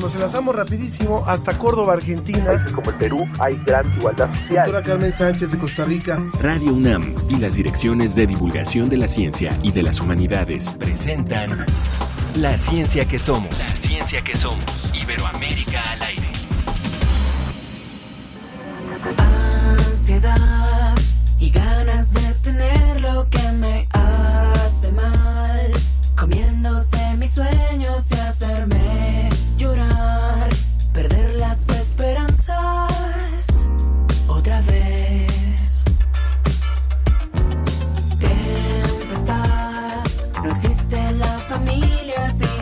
Nos enlazamos rapidísimo hasta Córdoba, Argentina. Como en Perú hay gran igualdad social. Doctora Carmen Sánchez de Costa Rica. Radio UNAM y las direcciones de divulgación de la ciencia y de las humanidades presentan La ciencia que somos. La ciencia que somos. Iberoamérica al aire. Ansiedad y ganas de tener lo que me hace mal. Comiéndose mis sueños y hacerme llorar. Perder las esperanzas otra vez. Tempestad, no existe la familia sino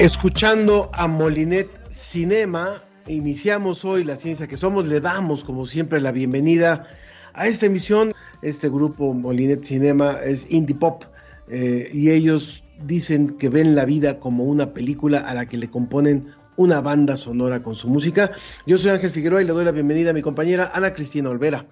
Escuchando a Molinet Cinema, iniciamos hoy la ciencia que somos. Le damos, como siempre, la bienvenida a esta emisión. Este grupo Molinet Cinema es indie pop eh, y ellos dicen que ven la vida como una película a la que le componen una banda sonora con su música. Yo soy Ángel Figueroa y le doy la bienvenida a mi compañera Ana Cristina Olvera.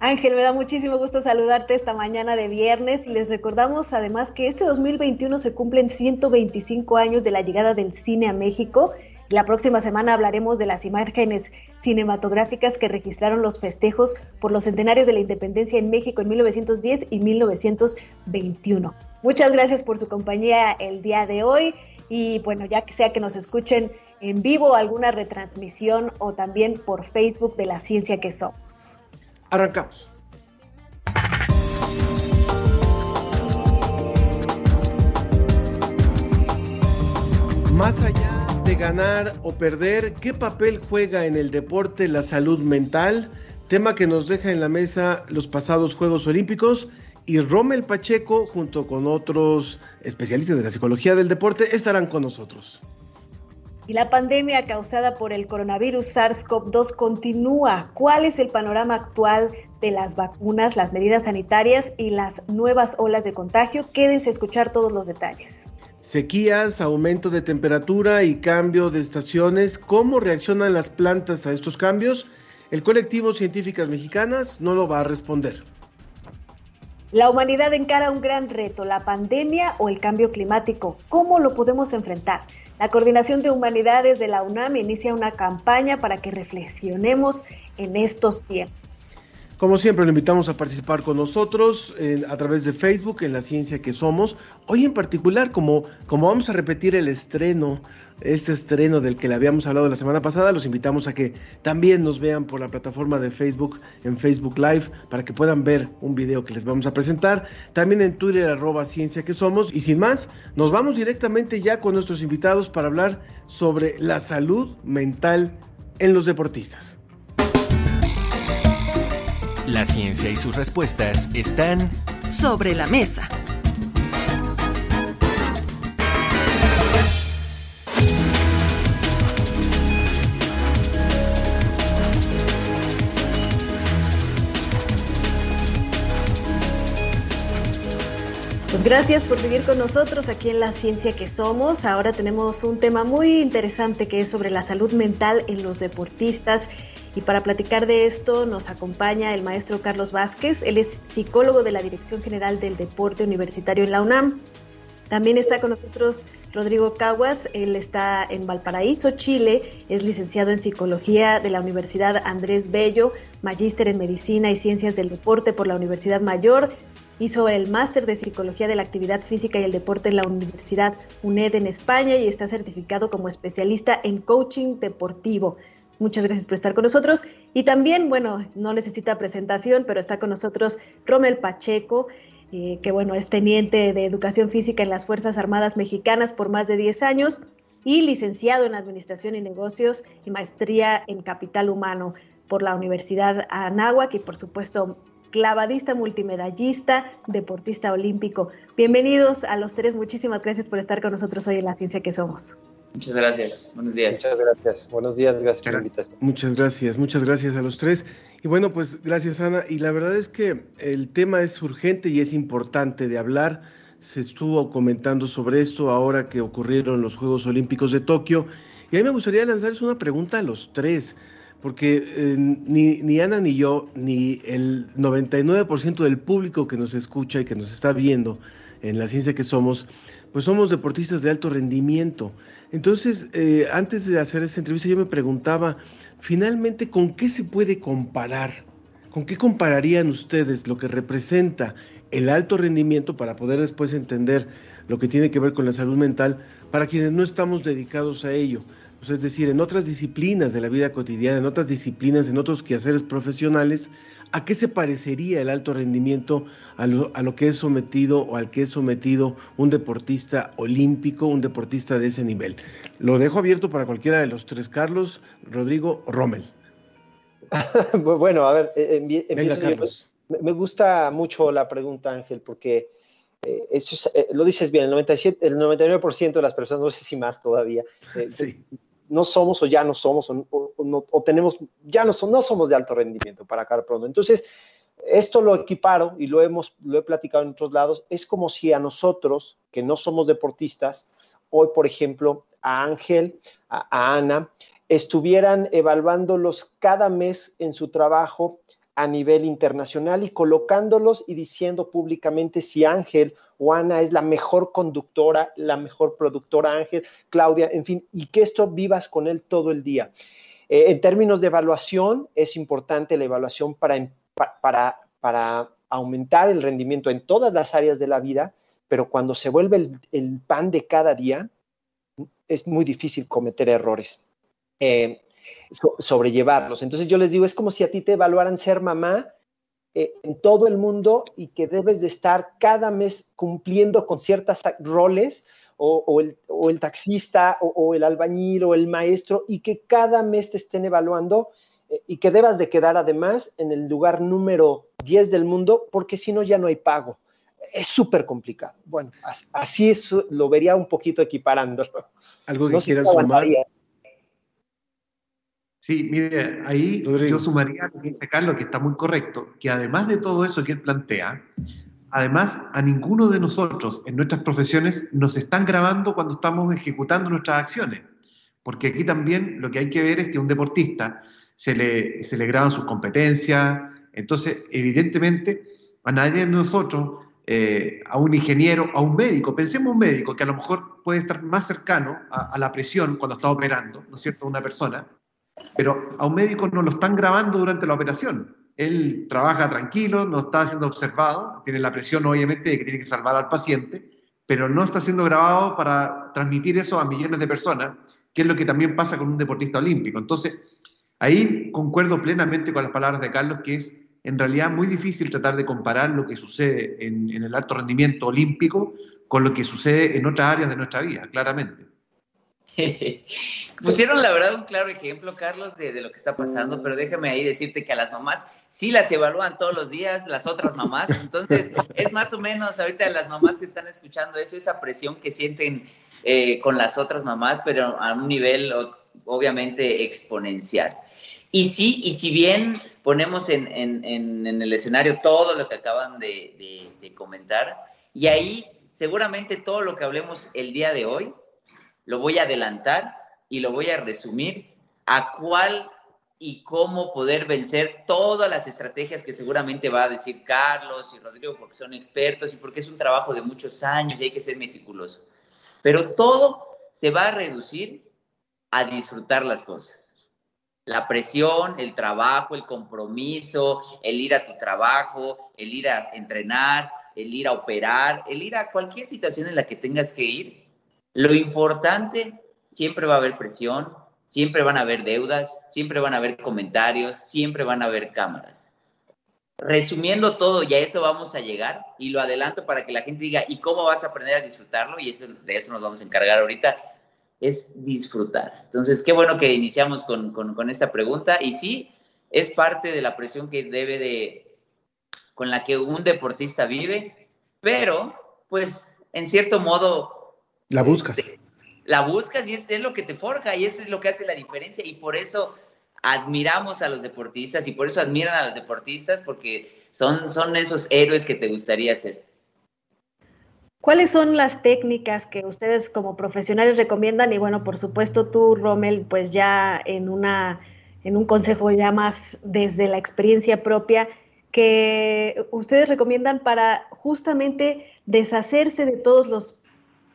Ángel, me da muchísimo gusto saludarte esta mañana de viernes y les recordamos además que este 2021 se cumplen 125 años de la llegada del cine a México. La próxima semana hablaremos de las imágenes cinematográficas que registraron los festejos por los centenarios de la independencia en México en 1910 y 1921. Muchas gracias por su compañía el día de hoy y bueno, ya que sea que nos escuchen en vivo, alguna retransmisión o también por Facebook de la ciencia que somos. Arrancamos. Más allá de ganar o perder, ¿qué papel juega en el deporte la salud mental? Tema que nos deja en la mesa los pasados Juegos Olímpicos y Rommel Pacheco, junto con otros especialistas de la psicología del deporte, estarán con nosotros. Y la pandemia causada por el coronavirus SARS-CoV-2 continúa. ¿Cuál es el panorama actual de las vacunas, las medidas sanitarias y las nuevas olas de contagio? Quédense a escuchar todos los detalles. Sequías, aumento de temperatura y cambio de estaciones. ¿Cómo reaccionan las plantas a estos cambios? El colectivo Científicas Mexicanas no lo va a responder. La humanidad encara un gran reto, la pandemia o el cambio climático. ¿Cómo lo podemos enfrentar? La Coordinación de Humanidades de la UNAM inicia una campaña para que reflexionemos en estos tiempos. Como siempre, lo invitamos a participar con nosotros en- a través de Facebook en La Ciencia que Somos. Hoy en particular, como, como vamos a repetir el estreno, este estreno del que le habíamos hablado la semana pasada, los invitamos a que también nos vean por la plataforma de Facebook, en Facebook Live, para que puedan ver un video que les vamos a presentar. También en Twitter, arroba Ciencia que Somos. Y sin más, nos vamos directamente ya con nuestros invitados para hablar sobre la salud mental en los deportistas. La ciencia y sus respuestas están sobre la mesa. Gracias por seguir con nosotros aquí en La Ciencia que Somos. Ahora tenemos un tema muy interesante que es sobre la salud mental en los deportistas. Y para platicar de esto nos acompaña el maestro Carlos Vázquez. Él es psicólogo de la Dirección General del Deporte Universitario en la UNAM. También está con nosotros Rodrigo Caguas, él está en Valparaíso, Chile, es licenciado en Psicología de la Universidad Andrés Bello, magíster en Medicina y Ciencias del Deporte por la Universidad Mayor, hizo el máster de Psicología de la Actividad Física y el Deporte en la Universidad UNED en España y está certificado como especialista en coaching deportivo. Muchas gracias por estar con nosotros. Y también, bueno, no necesita presentación, pero está con nosotros Rommel Pacheco, eh, que bueno, es teniente de Educación Física en las Fuerzas Armadas Mexicanas por más de 10 años y licenciado en Administración y Negocios y maestría en Capital Humano por la Universidad Anáhuac y por supuesto clavadista, multimedallista, deportista olímpico. Bienvenidos a los tres, muchísimas gracias por estar con nosotros hoy en La Ciencia que Somos. Muchas gracias, buenos días. Muchas gracias, buenos días, gracias por la invitación. Muchas gracias, muchas gracias a los tres. Y bueno, pues gracias Ana. Y la verdad es que el tema es urgente y es importante de hablar. Se estuvo comentando sobre esto ahora que ocurrieron los Juegos Olímpicos de Tokio. Y a mí me gustaría lanzarles una pregunta a los tres porque eh, ni, Ana ni yo, ni el 99% del público que nos escucha y que nos está viendo en la ciencia que somos, pues somos deportistas de alto rendimiento. Entonces, eh, antes de hacer esta entrevista, yo me preguntaba, finalmente, ¿con qué se puede comparar? ¿Con qué compararían ustedes lo que representa el alto rendimiento para poder después entender lo que tiene que ver con la salud mental para quienes no estamos dedicados a ello? Pues es decir, en otras disciplinas de la vida cotidiana, en otras disciplinas, en otros quehaceres profesionales, ¿a qué se parecería el alto rendimiento a lo, a lo, que es sometido o al que es sometido un deportista olímpico, un deportista de ese nivel? Lo dejo abierto para cualquiera de los tres, Carlos, Rodrigo, Rommel. bueno, a ver, eh, Venga, Carlos. Yo. Me gusta mucho la pregunta, Ángel, porque eh, eso es, eh, lo dices bien, el, 97, el 99% de las personas, no sé si más todavía, eh, sí. No somos o ya no somos o, tenemos, ya no, no somos de alto rendimiento para acá pronto. Entonces, esto lo equiparo y lo, hemos, lo he platicado en otros lados, es como si a nosotros, que no somos deportistas, hoy, por ejemplo, a Ángel, a Ana, estuvieran evaluándolos cada mes en su trabajo a nivel internacional y colocándolos y diciendo públicamente si Ángel o Ana es la mejor conductora, la mejor productora Ángel, Claudia, en fin, y que esto vivas con él todo el día. Eh, en términos de evaluación, es importante la evaluación para, para, para aumentar el rendimiento en todas las áreas de la vida, pero cuando se vuelve el, el pan de cada día, es muy difícil cometer errores. Eh, so, sobrellevarlos. Entonces yo les digo, es como si a ti te evaluaran ser mamá eh, en todo el mundo y que debes de estar cada mes cumpliendo con ciertos roles o, o, el, o el, taxista o, o, el albañil o el maestro y que cada mes te estén evaluando eh, y que debas de quedar además en el lugar número 10 del mundo porque si no ya no hay pago. Es súper complicado. Bueno, así es, lo vería un poquito equiparándolo. ¿Algo que no quieras sumar? Sí, mire, ahí Rodrigo. yo sumaría lo que dice Carlos, que está muy correcto, que además de todo eso que él plantea, además a ninguno de nosotros en nuestras profesiones nos están grabando cuando estamos ejecutando nuestras acciones. Porque aquí también lo que hay que ver es que a un deportista se le, se le graban sus competencias, entonces evidentemente a nadie de nosotros, eh, a un ingeniero, a un médico, pensemos un médico que a lo mejor puede estar más cercano a, a la presión cuando está operando, ¿no es cierto?, una persona, pero a un médico no lo están grabando durante la operación. Él trabaja tranquilo, no está siendo observado, tiene la presión obviamente de que tiene que salvar al paciente, pero no está siendo grabado para transmitir eso a millones de personas, que es lo que también pasa con un deportista olímpico. Entonces, ahí concuerdo plenamente con las palabras de Carlos, que es en realidad muy difícil tratar de comparar lo que sucede en, en el alto rendimiento olímpico con lo que sucede en otras áreas de nuestra vida, claramente. Pusieron la verdad un claro ejemplo, Carlos, de, lo que está pasando, pero déjame ahí decirte que a las mamás sí las evalúan todos los días, las otras mamás. Entonces, es más o menos ahorita las mamás que están escuchando eso, esa presión que sienten eh, con las otras mamás, pero a un nivel obviamente exponencial. Y sí, y si bien ponemos en el escenario todo lo que acaban de, de, de comentar, y ahí seguramente todo lo que hablemos el día de hoy, lo voy a adelantar y lo voy a resumir a cuál y cómo poder vencer todas las estrategias que seguramente va a decir Carlos y Rodrigo porque son expertos y porque es un trabajo de muchos años y hay que ser meticuloso. Pero todo se va a reducir a disfrutar las cosas. La presión, el trabajo, el compromiso, el ir a tu trabajo, el ir a entrenar, el ir a operar, el ir a cualquier situación en la que tengas que ir, lo importante, siempre va a haber presión, siempre van a haber deudas, siempre van a haber comentarios, siempre van a haber cámaras. Resumiendo todo, y a eso vamos a llegar, y lo adelanto para que la gente diga, ¿y cómo vas a aprender a disfrutarlo? Y eso, de eso nos vamos a encargar ahorita, es disfrutar. Entonces, qué bueno que iniciamos con, con, con esta pregunta, y sí, es parte de la presión que debe de, con la que un deportista vive, pero, pues, en cierto modo, la buscas. La buscas y es, es, lo que te forja y eso es lo que hace la diferencia y por eso admiramos a los deportistas y por eso admiran a los deportistas porque son, son esos héroes que te gustaría ser. ¿Cuáles son las técnicas que ustedes como profesionales recomiendan? Y bueno, por supuesto tú, Rommel, pues ya en una en un consejo ya más desde la experiencia propia que ustedes recomiendan para justamente deshacerse de todos los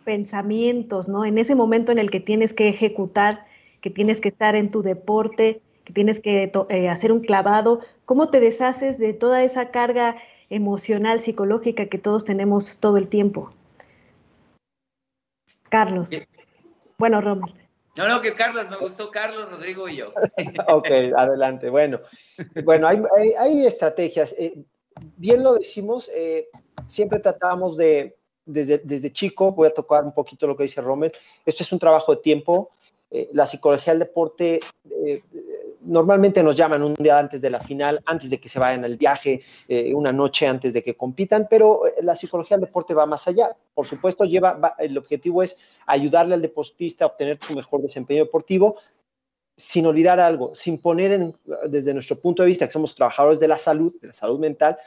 pensamientos, ¿no? En ese momento en el que tienes que ejecutar, que tienes que estar en tu deporte, que tienes que eh, hacer un clavado, ¿cómo te deshaces de toda esa carga emocional, psicológica que todos tenemos todo el tiempo? Carlos. Bueno, Romer. No, no, que Carlos, me gustó Carlos, Rodrigo y yo. ok, adelante. Bueno, bueno hay, estrategias. Eh, bien lo decimos, eh, siempre tratamos de, desde, chico, voy a tocar un poquito lo que dice Romer, esto es un trabajo de tiempo. Eh, la psicología del deporte normalmente nos llaman un día antes de la final, antes de que se vayan al viaje, eh, una noche antes de que compitan, pero eh, la psicología del deporte va más allá. Por supuesto, lleva, el objetivo es ayudarle al deportista a obtener su mejor desempeño deportivo, sin olvidar algo, sin poner desde nuestro punto de vista que somos trabajadores de la salud, de la salud mental,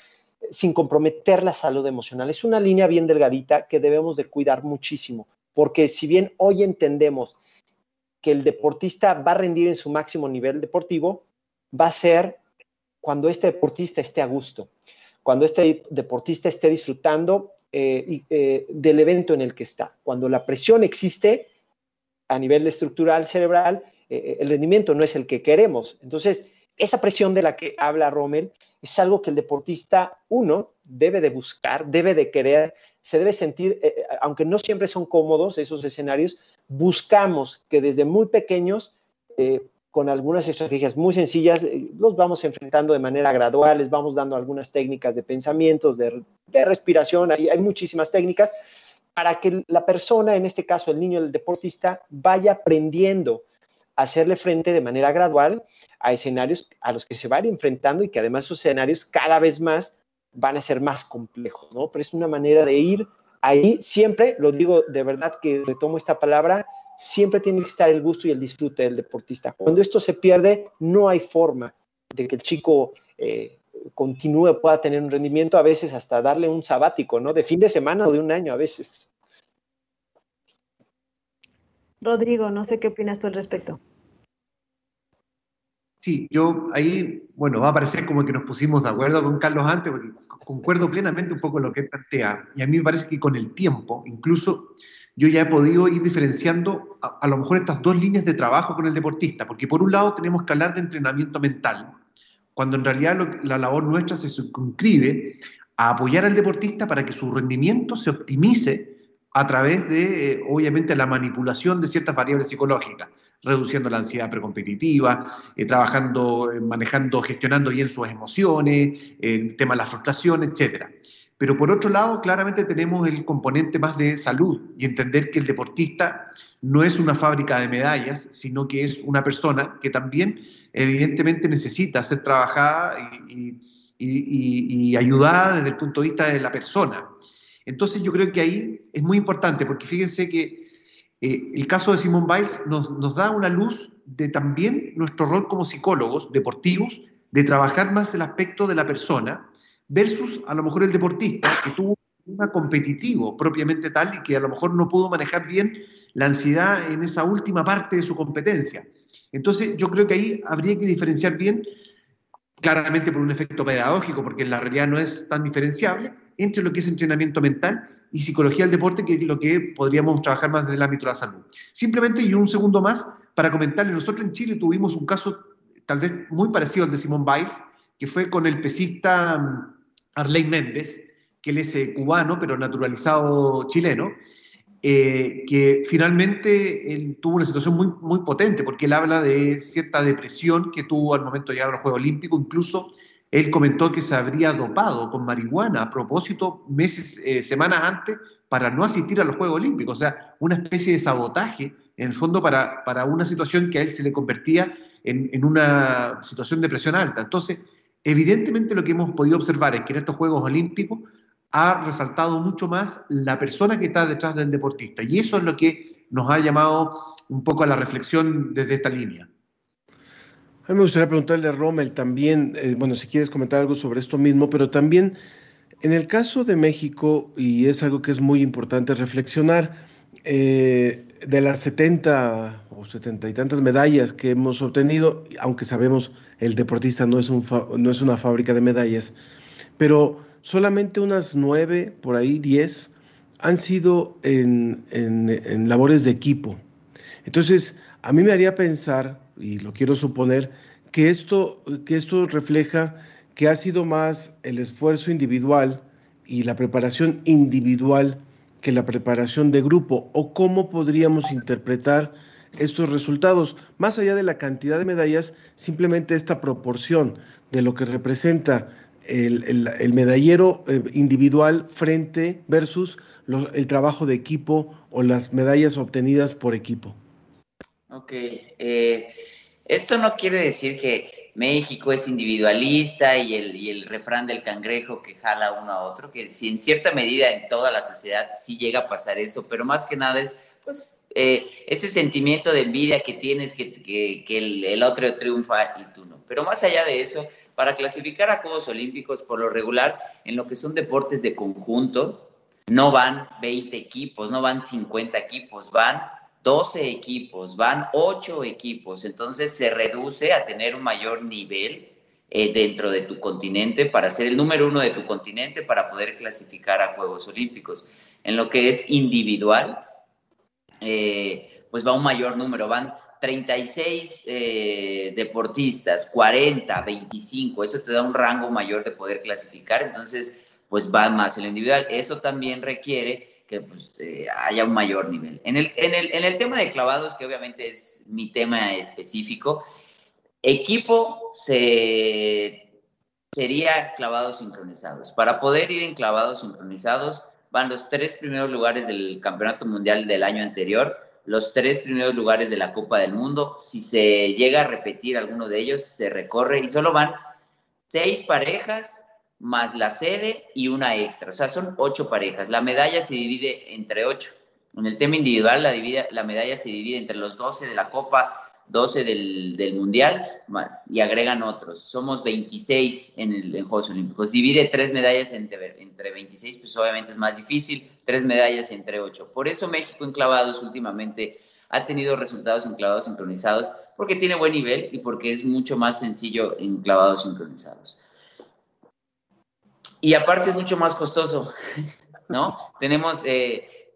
sin comprometer la salud emocional. Es una línea bien delgadita que debemos de cuidar muchísimo, porque si bien hoy entendemos que el deportista va a rendir en su máximo nivel deportivo va a ser cuando este deportista esté a gusto, cuando este deportista esté disfrutando eh, eh, del evento en el que está. Cuando la presión existe a nivel estructural cerebral, eh, el rendimiento no es el que queremos. Entonces, esa presión de la que habla Rommel es algo que el deportista, uno, debe de buscar, debe de querer, se debe sentir, aunque no siempre son cómodos esos escenarios, buscamos que desde muy pequeños, eh, con algunas estrategias muy sencillas, eh, los vamos enfrentando de manera gradual, les vamos dando algunas técnicas de pensamiento, de, respiración, hay, hay muchísimas técnicas para que la persona, en este caso el niño, el deportista, vaya aprendiendo hacerle frente de manera gradual a escenarios a los que se va a ir enfrentando y que además esos escenarios cada vez más van a ser más complejos, ¿no? Pero es una manera de ir ahí siempre, lo digo de verdad que retomo esta palabra, siempre tiene que estar el gusto y el disfrute del deportista. Cuando esto se pierde, no hay forma de que el chico eh, continúe, pueda tener un rendimiento, a veces hasta darle un sabático, ¿no? De fin de semana o de un año a veces. Rodrigo, no sé qué opinas tú al respecto. Sí, yo ahí, bueno, va a parecer como que nos pusimos de acuerdo con Carlos antes, porque concuerdo plenamente un poco lo que plantea, y a mí me parece que con el tiempo, incluso yo ya he podido ir diferenciando a, lo mejor estas dos líneas de trabajo con el deportista, porque por un lado tenemos que hablar de entrenamiento mental, cuando en realidad la labor nuestra se circunscribe a apoyar al deportista para que su rendimiento se optimice a través de, eh, obviamente, la manipulación de ciertas variables psicológicas reduciendo la ansiedad precompetitiva, eh, trabajando, eh, manejando, gestionando bien sus emociones, el tema de la frustración, etc. Pero por otro lado, claramente tenemos el componente más de salud y entender que el deportista no es una fábrica de medallas, sino que es una persona que también evidentemente necesita ser trabajada y, y ayudada desde el punto de vista de la persona. Entonces yo creo que ahí es muy importante, porque fíjense que eh, el caso de Simón Biles nos, da una luz de también nuestro rol como psicólogos deportivos, de trabajar más el aspecto de la persona, versus a lo mejor el deportista que tuvo un competitivo propiamente tal y que a lo mejor no pudo manejar bien la ansiedad en esa última parte de su competencia. Entonces yo creo que ahí habría que diferenciar bien, claramente por un efecto pedagógico, porque en la realidad no es tan diferenciable, entre lo que es entrenamiento mental y psicología del deporte, que es lo que podríamos trabajar más desde el ámbito de la salud. Simplemente, y un segundo más, para comentarle, nosotros en Chile tuvimos un caso tal vez muy parecido al de Simón Biles, que fue con el pesista mm, Arley Méndez, que él es eh, cubano, pero naturalizado chileno, eh, que finalmente él tuvo una situación muy, muy potente, porque él habla de cierta depresión que tuvo al momento de llegar a los Juegos Olímpicos, incluso él comentó que se habría dopado con marihuana a propósito meses, eh, semanas antes para no asistir a los Juegos Olímpicos. O sea, una especie de sabotaje, en el fondo, para, para una situación que a él se le convertía en, en, una situación de presión alta. Entonces, evidentemente lo que hemos podido observar es que en estos Juegos Olímpicos ha resaltado mucho más la persona que está detrás del deportista. Y eso es lo que nos ha llamado un poco a la reflexión desde esta línea. A mí me gustaría preguntarle a Rommel también, eh, bueno, si quieres comentar algo sobre esto mismo, pero también en el caso de México, y es algo que es muy importante reflexionar, eh, de las 70 o 70 y tantas medallas que hemos obtenido, aunque sabemos el deportista no es, un no es una fábrica de medallas, pero solamente unas nueve, por ahí diez, han sido en, en, labores de equipo. Entonces, a mí me haría pensar, y lo quiero suponer, que esto, que esto refleja que ha sido más el esfuerzo individual y la preparación individual que la preparación de grupo, o cómo podríamos interpretar estos resultados, más allá de la cantidad de medallas, simplemente esta proporción de lo que representa el, medallero eh, individual frente versus el trabajo de equipo o las medallas obtenidas por equipo. Ok, eh, esto no quiere decir que México es individualista y el, refrán del cangrejo que jala uno a otro, que si en cierta medida en toda la sociedad sí llega a pasar eso, pero más que nada es pues eh, ese sentimiento de envidia que tienes que, el, otro triunfa y tú no. Pero más allá de eso, para clasificar a Juegos Olímpicos, por lo regular, en lo que son deportes de conjunto, no van 20 equipos, no van 50 equipos, van 12 equipos, van 8 equipos. Entonces se reduce a tener un mayor nivel eh, dentro de tu continente para ser el número uno de tu continente para poder clasificar a Juegos Olímpicos. En lo que es individual, eh, pues va un mayor número, van 36 eh, deportistas, 40, 25, eso te da un rango mayor de poder clasificar, entonces pues va más en lo individual. Eso también requiere que pues, eh, haya un mayor nivel. En el, en, el, en el tema de clavados, que obviamente es mi tema específico, equipo se, sería clavados sincronizados. Para poder ir en clavados sincronizados, van los tres primeros lugares del Campeonato Mundial del año anterior, los tres primeros lugares de la Copa del Mundo. Si se llega a repetir alguno de ellos, se recorre y solo van seis parejas más la sede y una extra. O sea, son ocho parejas. La medalla se divide entre ocho. En el tema individual, la, la medalla se divide entre los doce de la Copa 12 del, Mundial, más, y agregan otros. Somos 26 en, el, Juegos Olímpicos. Divide tres medallas entre, entre 26, pues obviamente es más difícil, tres medallas entre ocho. Por eso México en clavados últimamente ha tenido resultados en clavados sincronizados, porque tiene buen nivel y porque es mucho más sencillo en clavados sincronizados. Y aparte es mucho más costoso, ¿no? Tenemos, eh,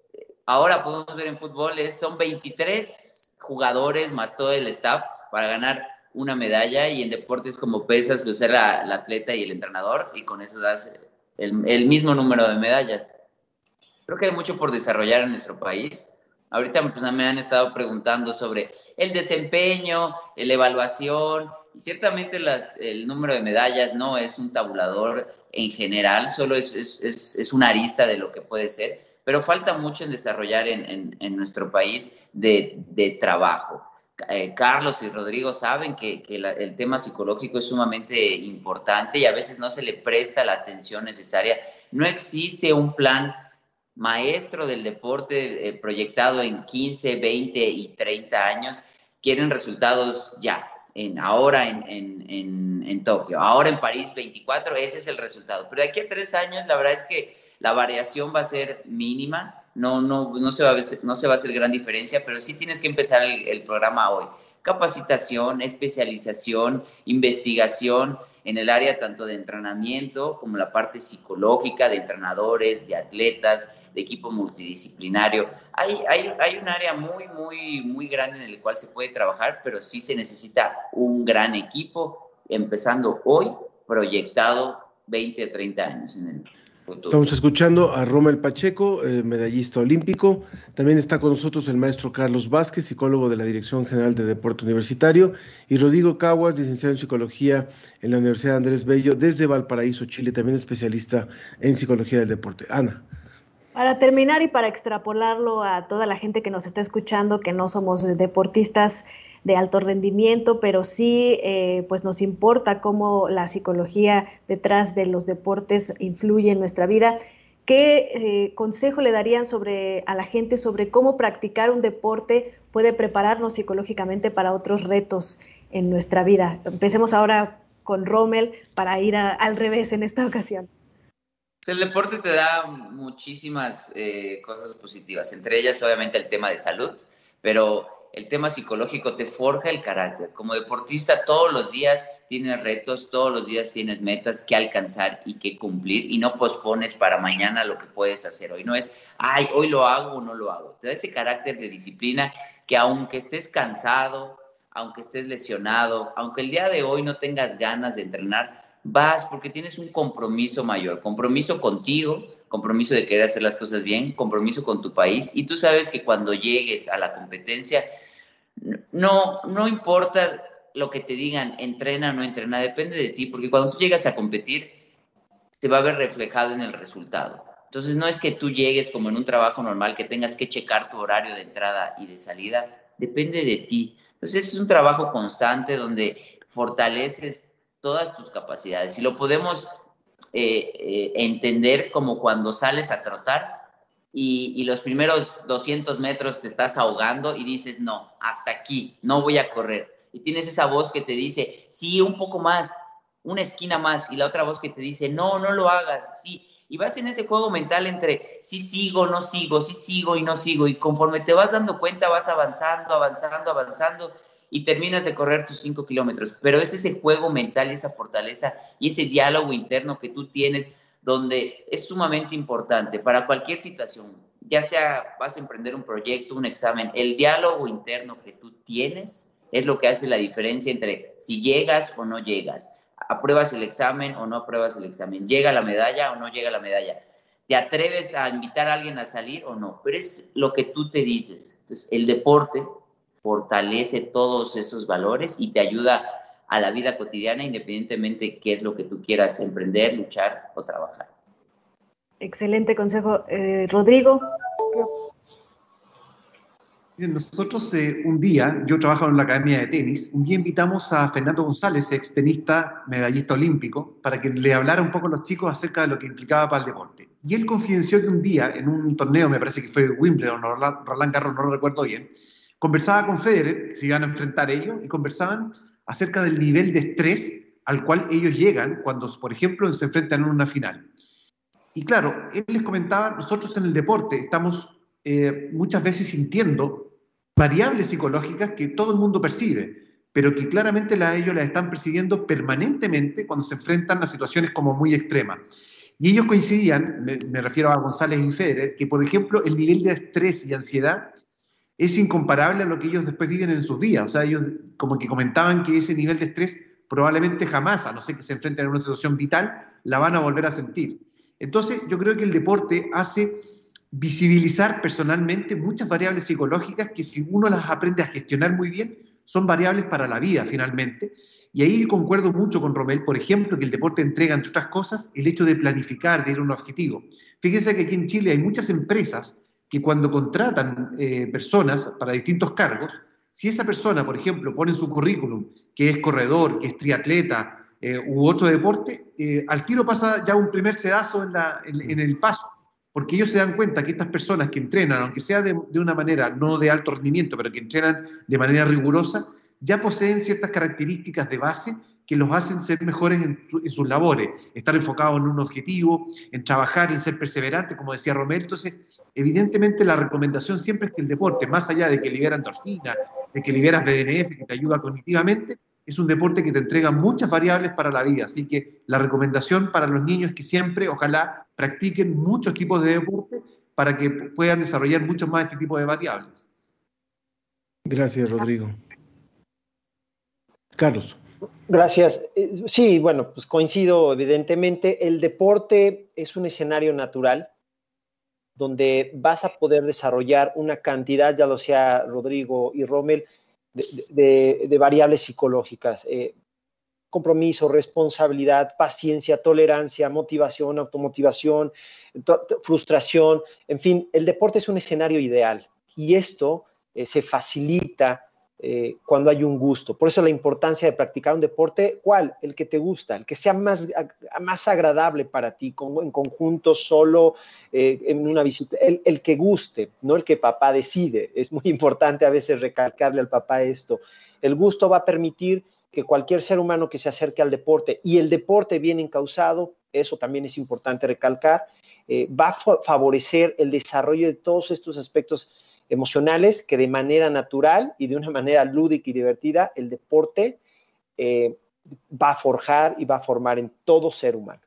ahora podemos ver en fútbol, son 23 jugadores más todo el staff para ganar una medalla y en deportes como pesas, pues ser la, atleta y el entrenador y con eso das el, mismo número de medallas. Creo que hay mucho por desarrollar en nuestro país. Ahorita pues, me han estado preguntando sobre el desempeño, la evaluación, y ciertamente las, el número de medallas no es un tabulador en general, solo es, es, es una arista de lo que puede ser pero falta mucho en desarrollar en, nuestro país de, trabajo. Eh, Carlos y Rodrigo saben que, el tema psicológico es sumamente importante y a veces no se le presta la atención necesaria. No existe un plan maestro del deporte eh, proyectado en 15, 20 y 30 años. Quieren resultados ya, en, ahora en, en, en Tokio, ahora en París 24, ese es el resultado. Pero de aquí a tres años, la verdad es que la variación va a ser mínima, no, no, no, se, va a, no se va a hacer gran diferencia, pero sí tienes que empezar el, programa hoy. Capacitación, especialización, investigación en el área tanto de entrenamiento como la parte psicológica de entrenadores, de atletas, de equipo multidisciplinario. Hay, hay, un área muy, muy, muy grande en el cual se puede trabajar, pero sí se necesita un gran equipo, empezando hoy, proyectado 20 a 30 años en el Estamos escuchando a Romel Pacheco, eh, medallista olímpico. También está con nosotros el maestro Carlos Vázquez, psicólogo de la Dirección General de Deporte Universitario, y Rodrigo Caguas, licenciado en psicología en la Universidad Andrés Bello, desde Valparaíso, Chile, también especialista en psicología del deporte. Ana. Para terminar y para extrapolarlo a toda la gente que nos está escuchando, que no somos deportistas, de alto rendimiento, pero sí eh, pues nos importa cómo la psicología detrás de los deportes influye en nuestra vida. ¿Qué eh, consejo le darían a la gente sobre cómo practicar un deporte puede prepararnos psicológicamente para otros retos en nuestra vida? Empecemos ahora con Rommel para ir al revés en esta ocasión. El deporte te da muchísimas eh, cosas positivas, entre ellas obviamente el tema de salud, pero el tema psicológico te forja el carácter. Como deportista todos los días tienes retos, todos los días tienes metas que alcanzar y que cumplir y no pospones para mañana lo que puedes hacer hoy. No es, ay, hoy lo hago o no lo hago. Te da ese carácter de disciplina que aunque estés cansado, aunque estés lesionado, aunque el día de hoy no tengas ganas de entrenar, vas porque tienes un compromiso mayor, compromiso contigo, compromiso de querer hacer las cosas bien, compromiso con tu país y tú sabes que cuando llegues a la competencia no, no importa lo que te digan, entrena o no entrena, depende de ti, porque cuando tú llegas a competir, se va a ver reflejado en el resultado. Entonces, no es que tú llegues como en un trabajo normal, que tengas que checar tu horario de entrada y de salida, depende de ti. Entonces, es un trabajo constante donde fortaleces todas tus capacidades y lo podemos eh, eh, entender como cuando sales a trotar y, los primeros 200 metros te estás ahogando y dices, no, hasta aquí, no voy a correr. Y tienes esa voz que te dice, sí, un poco más, una esquina más, y la otra voz que te dice, no, no lo hagas, sí. Y vas en ese juego mental entre sí sigo, no sigo, sí sigo y no sigo. Y conforme te vas dando cuenta, vas avanzando, avanzando, avanzando y terminas de correr tus 5 kilómetros. Pero es ese juego mental, esa fortaleza y ese diálogo interno que tú tienes donde es sumamente importante para cualquier situación, ya sea vas a emprender un proyecto, un examen, el diálogo interno que tú tienes es lo que hace la diferencia entre si llegas o no llegas, apruebas el examen o no apruebas el examen, llega la medalla o no llega la medalla, te atreves a invitar a alguien a salir o no, pero es lo que tú te dices. Entonces, el deporte fortalece todos esos valores y te ayuda a la vida cotidiana, independientemente qué es lo que tú quieras emprender, luchar o trabajar. Excelente consejo. Eh, Rodrigo. nosotros eh, un día, yo trabajo en la Academia de Tenis, un día invitamos a Fernando González, ex tenista, medallista olímpico, para que le hablara un poco a los chicos acerca de lo que implicaba para el deporte. Y él confidenció que un día, en un torneo, me parece que fue Wimbledon o Roland Garros, no lo recuerdo bien, conversaba con Federer, que se iban a enfrentar ellos, y conversaban acerca del nivel de estrés al cual ellos llegan cuando, por ejemplo, se enfrentan en una final. Y claro, él les comentaba, nosotros en el deporte estamos eh, muchas veces sintiendo variables psicológicas que todo el mundo percibe, pero que claramente la, ellos las están persiguiendo permanentemente cuando se enfrentan a situaciones como muy extremas. Y ellos coincidían, me refiero a González y Federer, que por ejemplo el nivel de estrés y ansiedad es incomparable a lo que ellos después viven en sus vidas. O sea, ellos como que comentaban que ese nivel de estrés probablemente jamás, a no ser que se enfrenten a una situación vital, la van a volver a sentir. Entonces, yo creo que el deporte hace visibilizar personalmente muchas variables psicológicas que si uno las aprende a gestionar muy bien, son variables para la vida finalmente. Y ahí concuerdo mucho con Romel, por ejemplo, que el deporte entrega, entre otras cosas, el hecho de planificar, de ir a un objetivo. Fíjense que aquí en Chile hay muchas empresas que cuando contratan eh, personas para distintos cargos, si esa persona, por ejemplo, pone en su currículum que es corredor, que es triatleta eh, u otro deporte, eh, al tiro pasa ya un primer sedazo en, la, en, el paso, porque ellos se dan cuenta que estas personas que entrenan, aunque sea de, de una manera no de alto rendimiento, pero que entrenan de manera rigurosa, ya poseen ciertas características de base que los hacen ser mejores en, sus labores, estar enfocados en un objetivo, en trabajar, en ser perseverantes, como decía Romero. Entonces, evidentemente la recomendación siempre es que el deporte, más allá de que libera endorfina, de que liberas BDNF, que te ayuda cognitivamente, es un deporte que te entrega muchas variables para la vida. Así que la recomendación para los niños es que siempre, ojalá, practiquen muchos tipos de deporte para que puedan desarrollar muchos más este tipo de variables. Gracias, Rodrigo. Carlos. Gracias. Eh, sí, bueno, pues coincido evidentemente. El deporte es un escenario natural donde vas a poder desarrollar una cantidad, ya lo sea Rodrigo y Rommel, de, variables psicológicas. Eh, compromiso, responsabilidad, paciencia, tolerancia, motivación, automotivación, frustración, en fin, el deporte es un escenario ideal y esto eh, se facilita eh, cuando hay un gusto. Por eso la importancia de practicar un deporte, ¿cuál? El que te gusta, el que sea más, más agradable para ti, como en conjunto, solo, eh, en una visita, el, el, que guste, no el que papá decide. Es muy importante a veces recalcarle al papá esto. El gusto va a permitir que cualquier ser humano que se acerque al deporte y el deporte bien encausado, eso también es importante recalcar, eh, va a favorecer el desarrollo de todos estos aspectos emocionales que de manera natural y de una manera lúdica y divertida el deporte eh, va a forjar y va a formar en todo ser humano.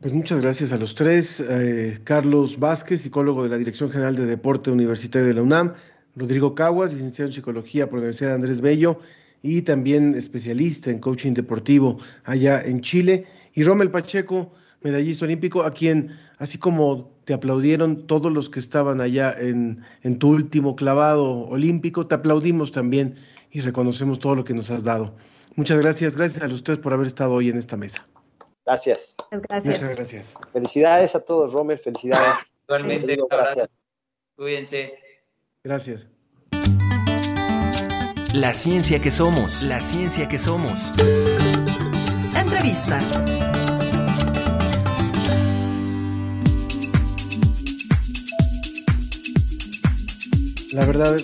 Pues muchas gracias a los tres. Eh, Carlos Vázquez, psicólogo de la Dirección General de Deporte Universitario de la UNAM, Rodrigo Caguas, licenciado en Psicología por la Universidad de Andrés Bello y también especialista en coaching deportivo allá en Chile, y Rommel Pacheco, medallista olímpico, a quien, así como te aplaudieron todos los que estaban allá en, en tu último clavado olímpico, te aplaudimos también y reconocemos todo lo que nos has dado. Muchas gracias, gracias a los tres por haber estado hoy en esta mesa. Gracias. Muchas gracias. Felicidades a todos, Rommel, felicidades. Actualmente, un abrazo. Cuídense. Gracias. La ciencia que somos, la ciencia que somos. Entrevista. La verdad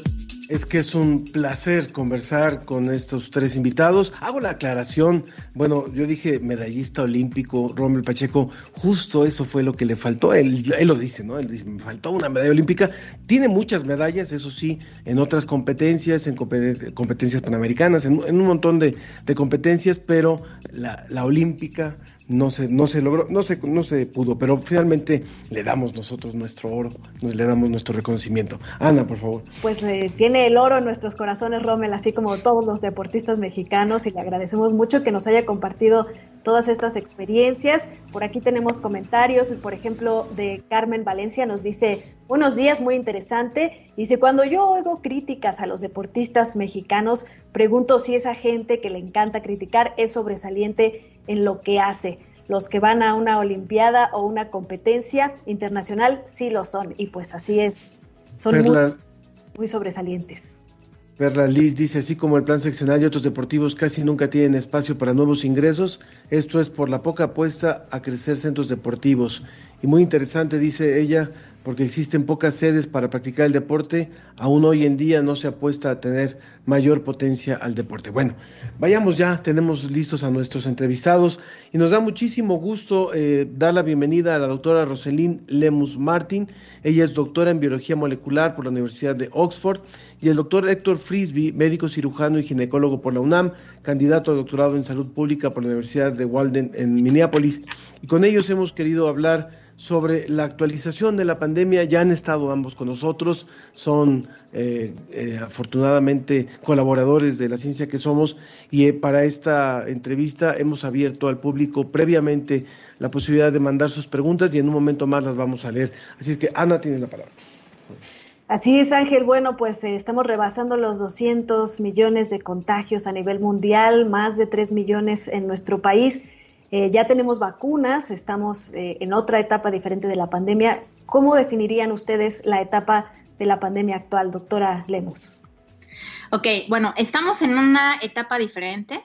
es que es un placer conversar con estos tres invitados. Hago la aclaración, bueno, yo dije medallista olímpico, Rommel Pacheco, justo eso fue lo que le faltó. Él, lo dice, ¿no? Él dice, me faltó una medalla olímpica. Tiene muchas medallas, eso sí, en otras competencias, en competencias panamericanas, en, un montón de, competencias, pero la, la olímpica no se, no se logró, no se, no se pudo, pero finalmente le damos nosotros nuestro oro, nos le damos nuestro reconocimiento. Ana, por favor. Pues eh, tiene el oro en nuestros corazones, Rommel, así como todos los deportistas mexicanos, y le agradecemos mucho que nos haya compartido todas estas experiencias. Por aquí tenemos comentarios, por ejemplo, de Carmen Valencia nos dice, buenos días, muy interesante. Dice, cuando yo oigo críticas a los deportistas mexicanos, pregunto si esa gente que le encanta criticar es sobresaliente en lo que hace. Los que van a una olimpiada o una competencia internacional sí lo son, y pues así es. Son muy sobresalientes. Perla Liz dice, así como el plan seccional y otros deportivos casi nunca tienen espacio para nuevos ingresos, esto es por la poca apuesta a crecer centros deportivos. Y muy interesante, dice ella, porque existen pocas sedes para practicar el deporte, aún hoy en día no se apuesta a tener mayor potencia al deporte. Bueno, vayamos ya, tenemos listos a nuestros entrevistados y nos da muchísimo gusto eh, dar la bienvenida a la doctora Roselyn Lemus Martin. Ella es doctora en biología molecular por la Universidad de Oxford y el doctor Héctor Frisby, médico cirujano y ginecólogo por la UNAM, candidato a doctorado en salud pública por la Universidad de Walden en Minneapolis. Y con ellos hemos querido hablar sobre la actualización de la pandemia. Ya han estado ambos con nosotros, son eh, eh, afortunadamente colaboradores de la ciencia que somos y eh, para esta entrevista hemos abierto al público previamente la posibilidad de mandar sus preguntas y en un momento más las vamos a leer. Así es que Ana tiene la palabra. Así es, Ángel. Bueno, pues estamos rebasando los 200 millones de contagios a nivel mundial, más de 3 millones en nuestro país. Eh, ya tenemos vacunas, estamos eh, en otra etapa diferente de la pandemia. ¿Cómo definirían ustedes la etapa de la pandemia actual, doctora Lemos? Ok, bueno, estamos en una etapa diferente.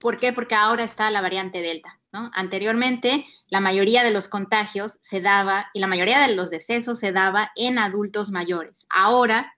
¿Por qué? Porque ahora está la variante Delta. Anteriormente, la mayoría de los contagios se daba y la mayoría de los decesos se daba en adultos mayores. Ahora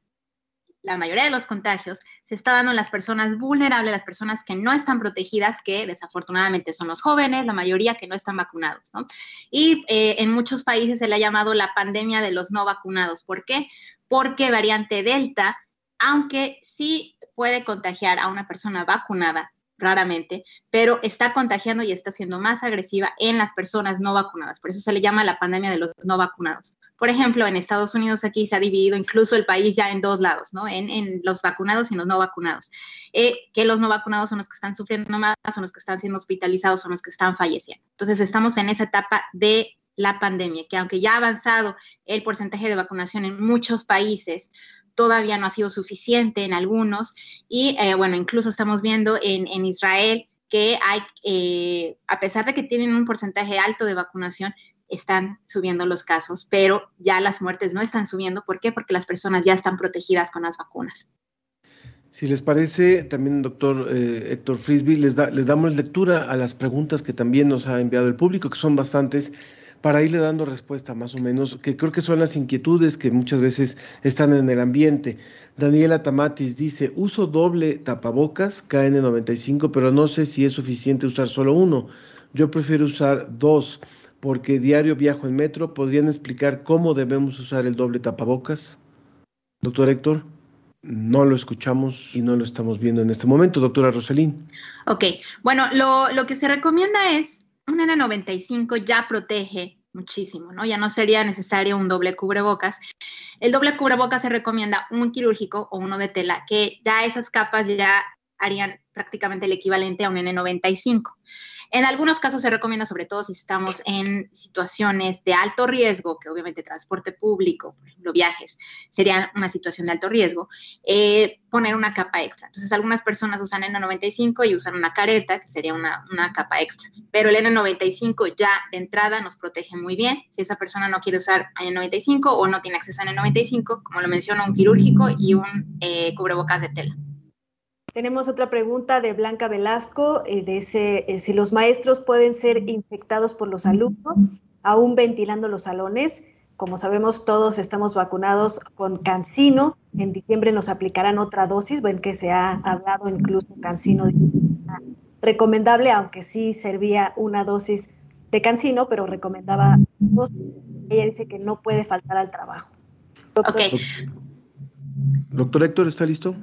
la mayoría de los contagios se está dando en las personas vulnerables, las personas que no están protegidas, que desafortunadamente son los jóvenes, la mayoría que no están vacunados, ¿no? Y eh, en muchos países se le ha llamado la pandemia de los no vacunados. ¿Por qué? Porque variante Delta, aunque sí puede contagiar a una persona vacunada, raramente, pero está contagiando y está siendo más agresiva en las personas no vacunadas. Por eso se le llama la pandemia de los no vacunados. Por ejemplo, en Estados Unidos aquí se ha dividido incluso el país ya en dos lados, ¿no? En, los vacunados y los no vacunados. Eh, que los no vacunados son los que están sufriendo más, son los que están siendo hospitalizados, son los que están falleciendo. Entonces estamos en esa etapa de la pandemia, que aunque ya ha avanzado el porcentaje de vacunación en muchos países, todavía no ha sido suficiente en algunos. Y eh, bueno, incluso estamos viendo en, en Israel que hay, eh, a pesar de que tienen un porcentaje alto de vacunación, están subiendo los casos, pero ya las muertes no están subiendo. ¿Por qué? Porque las personas ya están protegidas con las vacunas. Si les parece, también, doctor eh, Héctor Frisby, les, da, les damos lectura a las preguntas que también nos ha enviado el público, que son bastantes, para irle dando respuesta más o menos, que creo que son las inquietudes que muchas veces están en el ambiente. Daniela Tamatis dice, uso doble tapabocas KN95, pero no sé si es suficiente usar solo uno. Yo prefiero usar dos, porque diario viajo en metro. ¿Podrían explicar cómo debemos usar el doble tapabocas? Doctor Héctor no lo escuchamos y no lo estamos viendo en este momento, doctora Roselín. Ok, bueno, lo, lo que se recomienda es un N95 ya protege muchísimo, ¿no? Ya no sería necesario un doble cubrebocas. El doble cubrebocas se recomienda un quirúrgico o uno de tela, que ya esas capas ya harían prácticamente el equivalente a un N95. En algunos casos se recomienda, sobre todo si estamos en situaciones de alto riesgo, que obviamente transporte público, por ejemplo, viajes, sería una situación de alto riesgo, eh, poner una capa extra. Entonces, algunas personas usan N95 y usan una careta, que sería una, una capa extra. Pero el N95 ya de entrada nos protege muy bien. Si esa persona no quiere usar N95 o no tiene acceso a N95, como lo menciono, un quirúrgico y un eh, cubrebocas de tela. Tenemos otra pregunta de Blanca Velasco, eh, de ese, eh, si los maestros pueden ser infectados por los alumnos, aún ventilando los salones. Como sabemos, todos estamos vacunados con Cancino. En diciembre nos aplicarán otra dosis. Ven que se ha hablado incluso Cancino recomendable, aunque sí servía una dosis de Cancino, pero recomendaba dos. Ella dice que no puede faltar al trabajo. Doctor, Doctor Héctor, ¿está listo?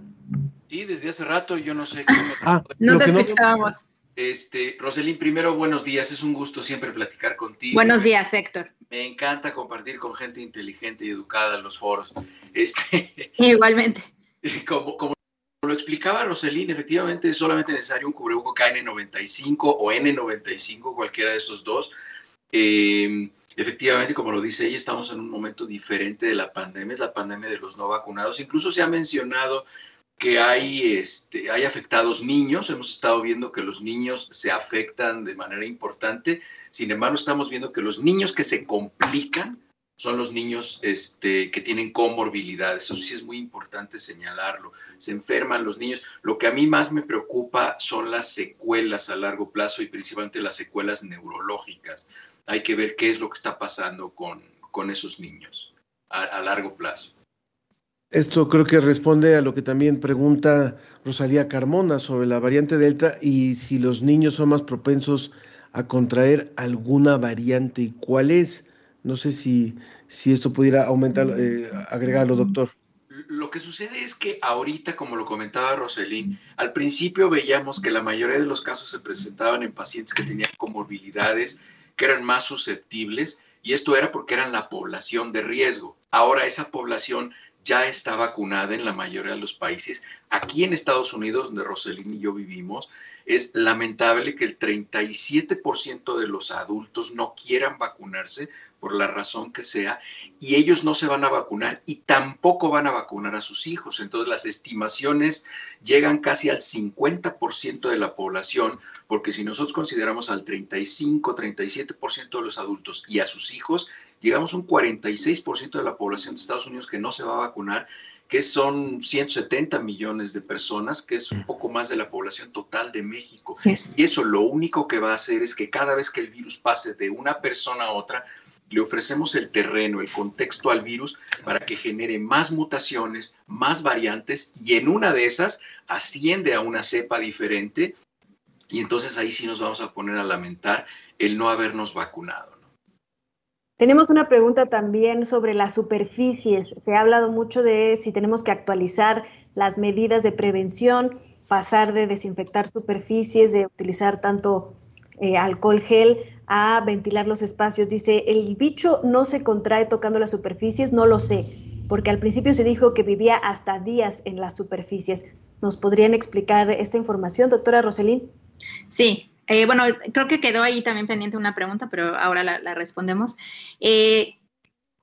Sí, desde hace rato, yo no sé. ah, no te escuchábamos. Este, Roselín, primero buenos días, es un gusto siempre platicar contigo. Buenos días, Héctor. Me encanta compartir con gente inteligente y educada en los foros. Este, Igualmente. Como, como lo explicaba Roselín, efectivamente es solamente necesario un cubrebocas KN95 o N95, cualquiera de esos dos. Eh, efectivamente, como lo dice ella, estamos en un momento diferente de la pandemia, es la pandemia de los no vacunados. Incluso se ha mencionado que hay, este, hay afectados niños. Hemos estado viendo que los niños se afectan de manera importante. Sin embargo, estamos viendo que los niños que se complican son los niños este, que tienen comorbilidades. Eso sí es muy importante señalarlo. Se enferman los niños. Lo que a mí más me preocupa son las secuelas a largo plazo y principalmente las secuelas neurológicas. Hay que ver qué es lo que está pasando con, con esos niños a largo plazo. Esto creo que responde a lo que también pregunta Rosalía Carmona sobre la variante Delta y si los niños son más propensos a contraer alguna variante y cuál es. No sé si, si esto pudiera aumentar, eh, agregarlo, doctor. Lo que sucede es que ahorita, como lo comentaba Roselín, al principio veíamos que la mayoría de los casos se presentaban en pacientes que tenían comorbilidades, que eran más susceptibles, y esto era porque eran la población de riesgo. Ahora esa población ya está vacunada en la mayoría de los países. Aquí en Estados Unidos, donde Roselín y yo vivimos, es lamentable que el 37% de los adultos no quieran vacunarse por la razón que sea, y ellos no se van a vacunar y tampoco van a vacunar a sus hijos. Entonces las estimaciones llegan casi al 50% de la población, porque si nosotros consideramos al 35, 37% de los adultos y a sus hijos, llegamos a un 46% de la población de Estados Unidos que no se va a vacunar, que son 170 millones de personas, que es un mm. poco más de la población total de México. Y eso lo único que va a hacer es que cada vez que el virus pase de una persona a otra, le ofrecemos el terreno, el contexto al virus para que genere más mutaciones, más variantes y en una de esas asciende a una cepa diferente y entonces ahí sí nos vamos a poner a lamentar el no habernos vacunado. Tenemos una pregunta también sobre las superficies. Se ha hablado mucho de si tenemos que actualizar las medidas de prevención, pasar de desinfectar superficies, de utilizar tanto eh, alcohol gel a ventilar los espacios. Dice, el bicho no se contrae tocando las superficies, no lo sé, porque al principio se dijo que vivía hasta días en las superficies. ¿Nos podrían explicar esta información, doctora Roselín? Sí, eh, bueno, creo que quedó ahí también pendiente una pregunta, pero ahora la, respondemos. Eh,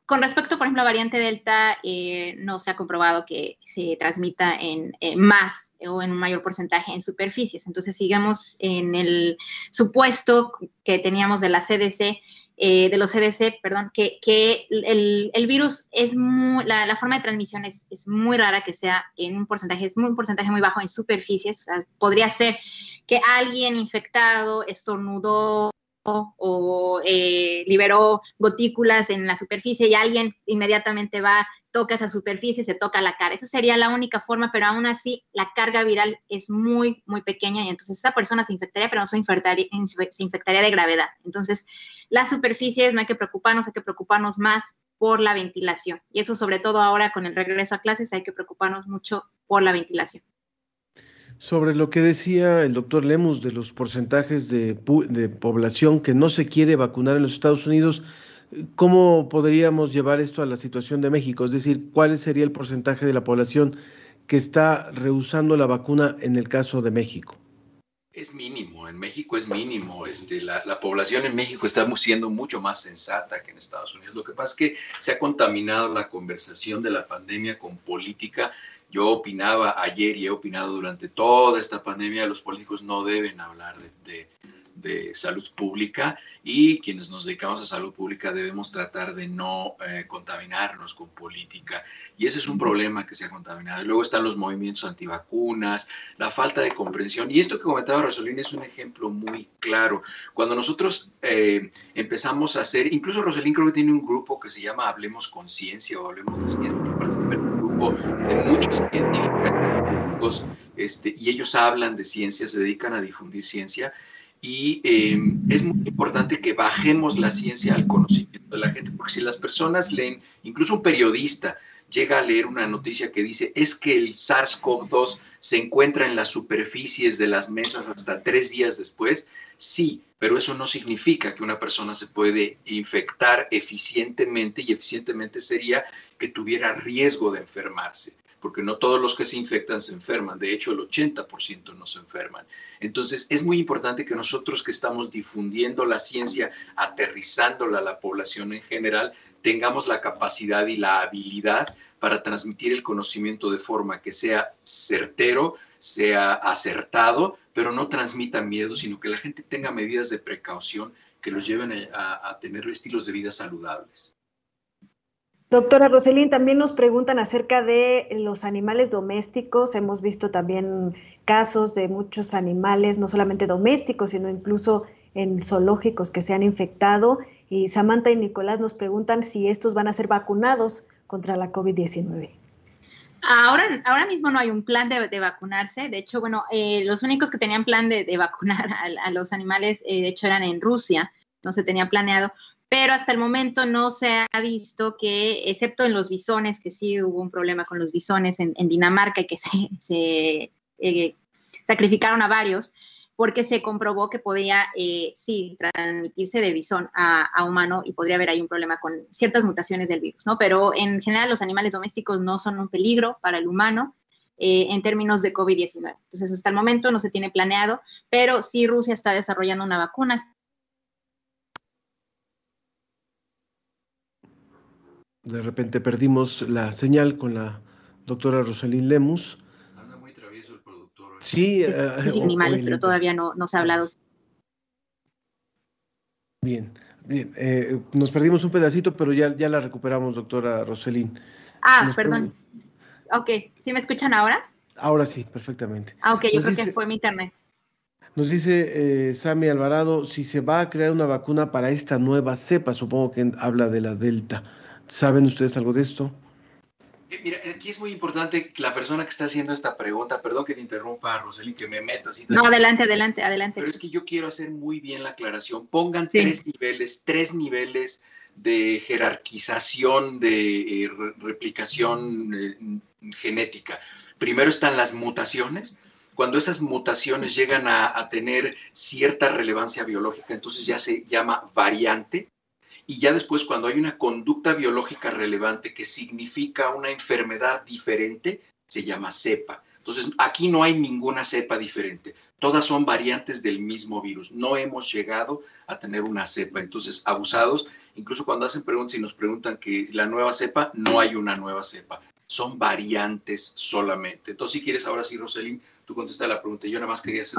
con respecto, por ejemplo, a variante Delta, eh, no se ha comprobado que se transmita en más o en un mayor porcentaje en superficies. Entonces, sigamos en el supuesto que teníamos de la CDC, de los CDC, perdón, que, el, virus es la, forma de transmisión es, es, muy rara que sea en un porcentaje, es un porcentaje muy bajo en superficies. O sea, podría ser que alguien infectado estornudó o eh, liberó gotículas en la superficie y alguien inmediatamente va, toca esa superficie, se toca la cara. Esa sería la única forma, pero aún así la carga viral es muy, muy pequeña y entonces esa persona se infectaría, pero no se infectaría, se infectaría de gravedad. Entonces, las superficies no hay que preocuparnos, hay que preocuparnos más por la ventilación. Y eso sobre todo ahora con el regreso a clases hay que preocuparnos mucho por la ventilación. Sobre lo que decía el doctor Lemus de los porcentajes de, población que no se quiere vacunar en los Estados Unidos, ¿cómo podríamos llevar esto a la situación de México? Es decir, ¿cuál sería el porcentaje de la población que está rehusando la vacuna en el caso de México? Es mínimo, en México es mínimo. Este, la, la, población en México está siendo mucho más sensata que en Estados Unidos. Lo que pasa es que se ha contaminado la conversación de la pandemia con política yo opinaba ayer y he opinado durante toda esta pandemia, los políticos no deben hablar de, salud pública y quienes nos dedicamos a salud pública debemos tratar de no eh, contaminarnos con política. Y ese es un problema que se ha contaminado. Y luego están los movimientos antivacunas, la falta de comprensión. Y esto que comentaba Rosalín es un ejemplo muy claro. Cuando nosotros eh, empezamos a hacer, incluso Rosalín creo que tiene un grupo que se llama Hablemos Conciencia o Hablemos de Ciencia, de muchos científicos este, y ellos hablan de ciencia, se dedican a difundir ciencia y em, es muy importante que bajemos la ciencia al conocimiento de la gente, porque si las personas leen, incluso un periodista llega a leer una noticia que dice es que el SARS-CoV-2 se encuentra en las superficies de las mesas hasta tres días después, sí, pero eso no significa que una persona se puede infectar eficientemente y eficientemente sería que tuviera riesgo de enfermarse, porque no todos los que se infectan se enferman, de hecho el 80% no se enferman. Entonces es muy importante que nosotros que estamos difundiendo la ciencia, aterrizándola a la población en general, tengamos la capacidad y la habilidad para transmitir el conocimiento de forma que sea certero, sea acertado, pero no transmita miedo, sino que la gente tenga medidas de precaución que los lleven a, a tener estilos de vida saludables. Doctora Roselín, también nos preguntan acerca de los animales domésticos. Hemos visto también casos de muchos animales, no solamente domésticos, sino incluso en zoológicos que se han infectado. Y Samantha y Nicolás nos preguntan si estos van a ser vacunados contra la COVID-19. Ahora, ahora mismo no hay un plan de, vacunarse. De hecho, bueno, eh, los únicos que tenían plan de, vacunar a, los animales, eh, de hecho, eran en Rusia. No se tenía planeado, pero hasta el momento no se ha visto que, excepto en los bisones, que sí hubo un problema con los bisones en, Dinamarca y que se, eh, sacrificaron a varios, porque se comprobó que podía, eh, sí, transmitirse de bisón a, humano y podría haber ahí un problema con ciertas mutaciones del virus, ¿no? Pero en general los animales domésticos no son un peligro para el humano. Eh, en términos de COVID-19. Entonces, hasta el momento no se tiene planeado, pero sí Rusia está desarrollando una vacuna De repente perdimos la señal con la doctora Rosalín Lemus. Anda muy travieso el productor. Sí, eh, animales, pero todavía no, no se ha hablado. Bien, bien. Eh, nos perdimos un pedacito, pero ya, ya la recuperamos, doctora Roselín. Ah, perdón. Ok, ¿sí me escuchan ahora? Ahora sí, perfectamente. Ah, ok, yo creo que fue mi internet. Nos dice eh, Sami Alvarado si se va a crear una vacuna para esta nueva cepa, supongo que habla de la Delta. ¿Saben ustedes algo de esto? Eh, mira, aquí es muy importante la persona que está haciendo esta pregunta, perdón que te interrumpa, Roselín, que me meta así. No, adelante, adelante, adelante. Pero es que yo quiero hacer muy bien la aclaración. Pongan tres niveles, tres niveles de jerarquización, de eh, replicación eh, genética. Primero están las mutaciones. Cuando esas mutaciones llegan a tener cierta relevancia biológica, entonces ya se llama variante y ya después cuando hay una conducta biológica relevante que significa una enfermedad diferente, se llama cepa. Entonces, aquí no hay ninguna cepa diferente. Todas son variantes del mismo virus. No hemos llegado a tener una cepa. Entonces, abusados, incluso cuando hacen preguntas y nos preguntan que la nueva cepa, no hay una nueva cepa. Son variantes solamente. Entonces, si quieres, ahora sí, Roselín, tú contesta la pregunta. Yo nada más quería hacer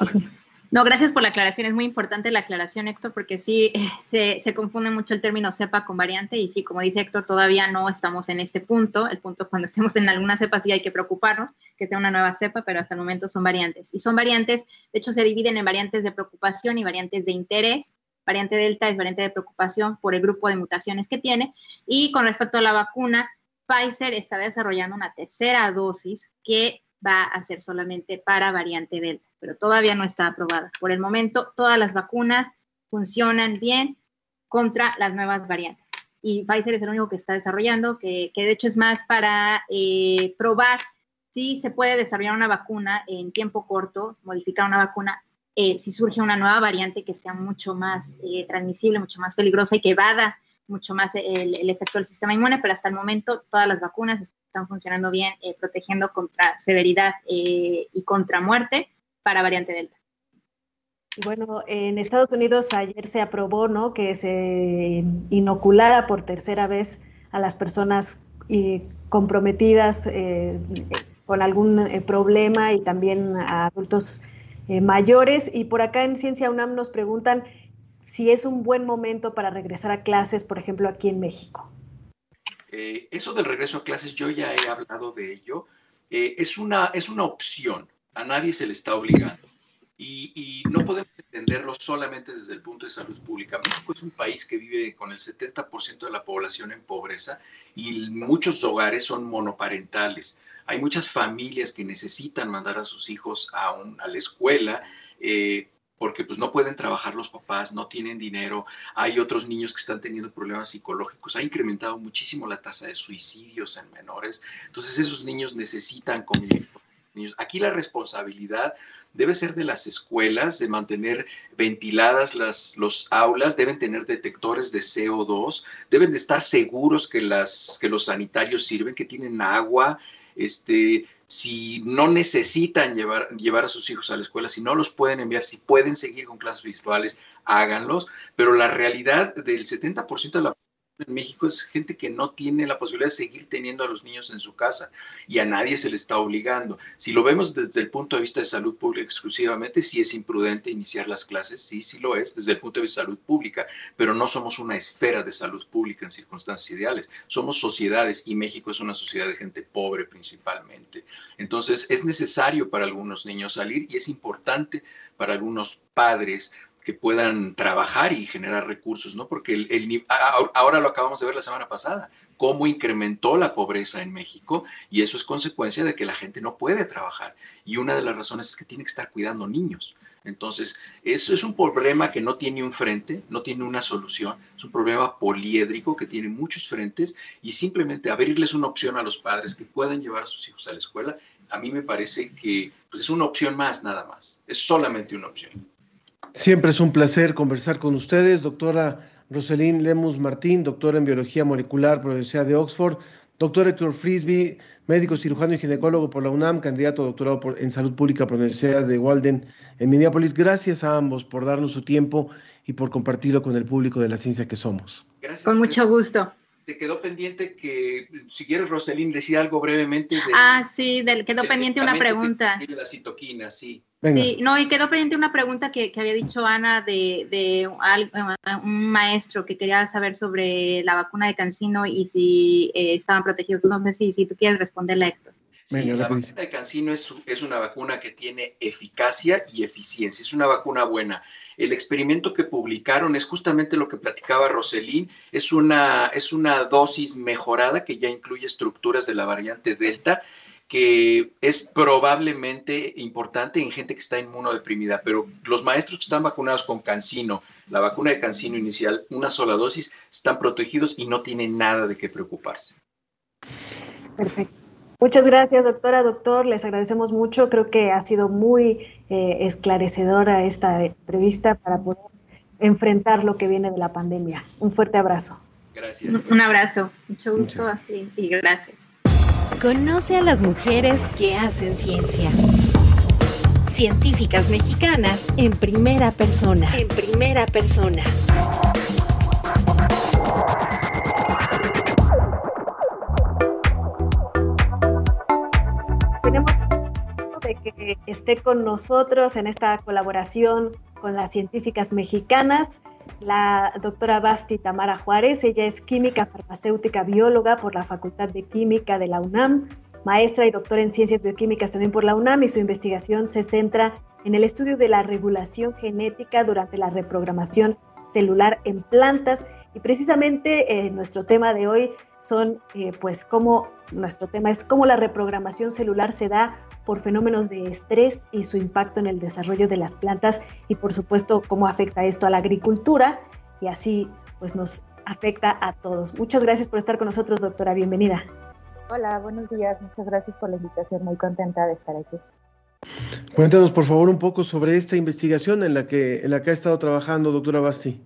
no, gracias por la aclaración. Es muy importante la aclaración, Héctor, porque sí se, confunde mucho el término cepa con variante y sí, como dice Héctor, todavía no estamos en este punto. El punto cuando estemos en alguna cepa sí hay que preocuparnos que sea una nueva cepa, pero hasta el momento son variantes. Y son variantes, de hecho se dividen en variantes de preocupación y variantes de interés. variante Delta es variante de preocupación por el grupo de mutaciones que tiene. Y con respecto a la vacuna, Pfizer está desarrollando una tercera dosis que va a ser solamente para variante Delta, pero todavía no está aprobada. Por el momento, todas las vacunas funcionan bien contra las nuevas variantes. Y Pfizer es el único que está desarrollando, que, de hecho es más para eh, probar si se puede desarrollar una vacuna en tiempo corto, modificar una vacuna, eh, si surge una nueva variante que sea mucho más eh, transmisible, mucho más peligrosa y que evada mucho más el, efecto del sistema inmune, pero hasta el momento todas las vacunas están funcionando bien, eh, protegiendo contra severidad y contra muerte para variante Delta. Bueno, en Estados Unidos ayer se aprobó ¿no? que se inoculara por tercera vez a las personas comprometidas con algún eh, problema y también a adultos eh, mayores. Y por acá en Ciencia UNAM nos preguntan si es un buen momento para regresar a clases, por ejemplo, aquí en México. Eh, eso del regreso a clases, yo ya he hablado de ello. es, una, es una opción, a nadie se le está obligando. Y, no podemos entenderlo solamente desde el punto de salud pública. México es un país que vive con el 70% de la población en pobreza y muchos hogares son monoparentales. Hay muchas familias que necesitan mandar a sus hijos a, a la escuela eh, porque pues no pueden trabajar los papás, no tienen dinero, hay otros niños que están teniendo problemas psicológicos, ha incrementado muchísimo la tasa de suicidios en menores, entonces esos niños necesitan convivir con niños. Aquí la responsabilidad debe ser de las escuelas, de mantener ventiladas las los aulas, deben tener detectores de CO2, deben de estar seguros que, las, que los sanitarios sirven, que tienen agua, este, si no necesitan llevar, llevar a sus hijos a la escuela, si no los pueden enviar, si pueden seguir con clases virtuales, háganlos, pero la realidad del 70% de la en México es gente que no tiene la posibilidad de seguir teniendo a los niños en su casa y a nadie se le está obligando. Si lo vemos desde el punto de vista de salud pública exclusivamente, sí es imprudente iniciar las clases, sí, sí lo es, desde el punto de vista de salud pública, pero no somos una esfera de salud pública en circunstancias ideales, somos sociedades y México es una sociedad de gente pobre principalmente. Entonces es necesario para algunos niños salir y es importante para algunos padres que puedan trabajar y generar recursos, ¿no? Porque el, ahora lo acabamos de ver la semana pasada, cómo incrementó la pobreza en México y eso es consecuencia de que la gente no puede trabajar. Y una de las razones es que tiene que estar cuidando niños. Entonces, eso es un problema que no tiene un frente, no tiene una solución, es un problema poliédrico que tiene muchos frentes y simplemente abrirles una opción a los padres que puedan llevar a sus hijos a la escuela, a mí me parece que pues, es una opción más nada más, es solamente una opción. Siempre es un placer conversar con ustedes, doctora Roselín Lemus Martín, doctora en biología molecular por la Universidad de Oxford, doctor Héctor Frisby, médico cirujano y ginecólogo por la UNAM, candidato a doctorado en salud pública por la Universidad de Walden en Minneapolis. Gracias a ambos por darnos su tiempo y por compartirlo con el público de la ciencia que somos. Gracias. Con mucho gusto te quedó pendiente que, si quieres, Roselín, decía algo brevemente. De, ah, sí, quedó pendiente una pregunta. De la citoquina, sí. Sí, no, y quedó pendiente una pregunta que, había dicho Ana de, de, un maestro que quería saber sobre la vacuna de Cancino y si eh, estaban protegidos. No sé si, si tú quieres responderle, Héctor. Sí, la vacuna de Cancino es, es, una vacuna que tiene eficacia y eficiencia, es una vacuna buena. El experimento que publicaron es justamente lo que platicaba Roselín, es una, es una dosis mejorada que ya incluye estructuras de la variante Delta que es probablemente importante en gente que está inmunodeprimida, pero los maestros que están vacunados con Cancino, la vacuna de Cancino inicial, una sola dosis, están protegidos y no tienen nada de qué preocuparse. Perfecto. Muchas gracias, doctora, doctor. Les agradecemos mucho. Creo que ha sido muy eh, esclarecedora esta entrevista para poder enfrentar lo que viene de la pandemia. Un fuerte abrazo. Gracias. Un, abrazo. Mucho gusto y gracias. Conoce a las mujeres que hacen ciencia. Científicas mexicanas en primera persona. En primera persona. que esté con nosotros en esta colaboración con las científicas mexicanas, la doctora Basti Tamara Juárez. Ella es química farmacéutica bióloga por la Facultad de Química de la UNAM, maestra y doctora en ciencias bioquímicas también por la UNAM y su investigación se centra en el estudio de la regulación genética durante la reprogramación celular en plantas. Y precisamente eh, nuestro tema de hoy son, eh, pues, cómo, nuestro tema es cómo la reprogramación celular se da por fenómenos de estrés y su impacto en el desarrollo de las plantas y, por supuesto, cómo afecta esto a la agricultura y así, pues, nos afecta a todos. Muchas gracias por estar con nosotros, doctora. Bienvenida. Hola, buenos días. Muchas gracias por la invitación. Muy contenta de estar aquí. Cuéntanos, por favor, un poco sobre esta investigación en la que, en la que ha estado trabajando, doctora Basti.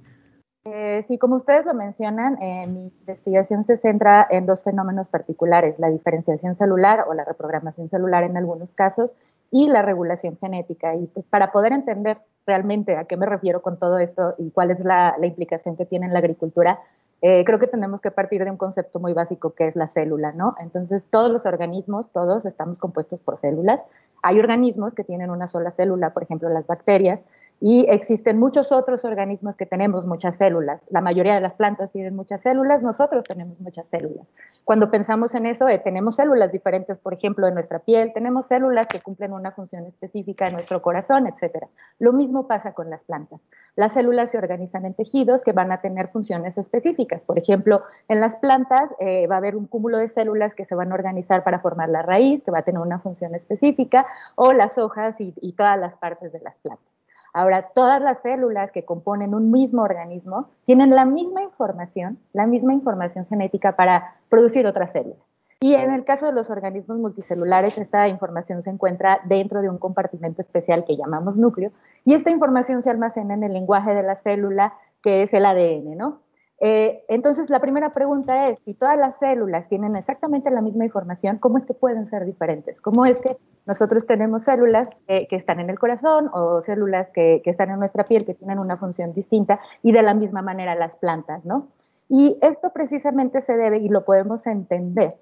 Eh, sí, como ustedes lo mencionan, eh, mi investigación se centra en dos fenómenos particulares, la diferenciación celular o la reprogramación celular en algunos casos y la regulación genética. Y pues, para poder entender realmente a qué me refiero con todo esto y cuál es la, implicación que tiene en la agricultura, eh, creo que tenemos que partir de un concepto muy básico que es la célula, ¿no? Entonces, todos los organismos, todos estamos compuestos por células. Hay organismos que tienen una sola célula, por ejemplo, las bacterias, y existen muchos otros organismos que tenemos muchas células. La mayoría de las plantas tienen muchas células, nosotros tenemos muchas células. Cuando pensamos en eso, eh, tenemos células diferentes, por ejemplo, en nuestra piel, tenemos células que cumplen una función específica en nuestro corazón, etc. Lo mismo pasa con las plantas. Las células se organizan en tejidos que van a tener funciones específicas. Por ejemplo, en las plantas eh, va a haber un cúmulo de células que se van a organizar para formar la raíz, que va a tener una función específica, o las hojas y todas las partes de las plantas. Ahora, todas las células que componen un mismo organismo tienen la misma información, la misma información genética para producir otras células. Y en el caso de los organismos multicelulares, esta información se encuentra dentro de un compartimento especial que llamamos núcleo, y esta información se almacena en el lenguaje de la célula, que es el ADN, ¿no? Eh, entonces, la primera pregunta es, si todas las células tienen exactamente la misma información, ¿cómo es que pueden ser diferentes? ¿Cómo es que nosotros tenemos células que, están en el corazón o células que, están en nuestra piel que tienen una función distinta y de la misma manera las plantas, ¿no? Y esto precisamente se debe, y lo podemos entender,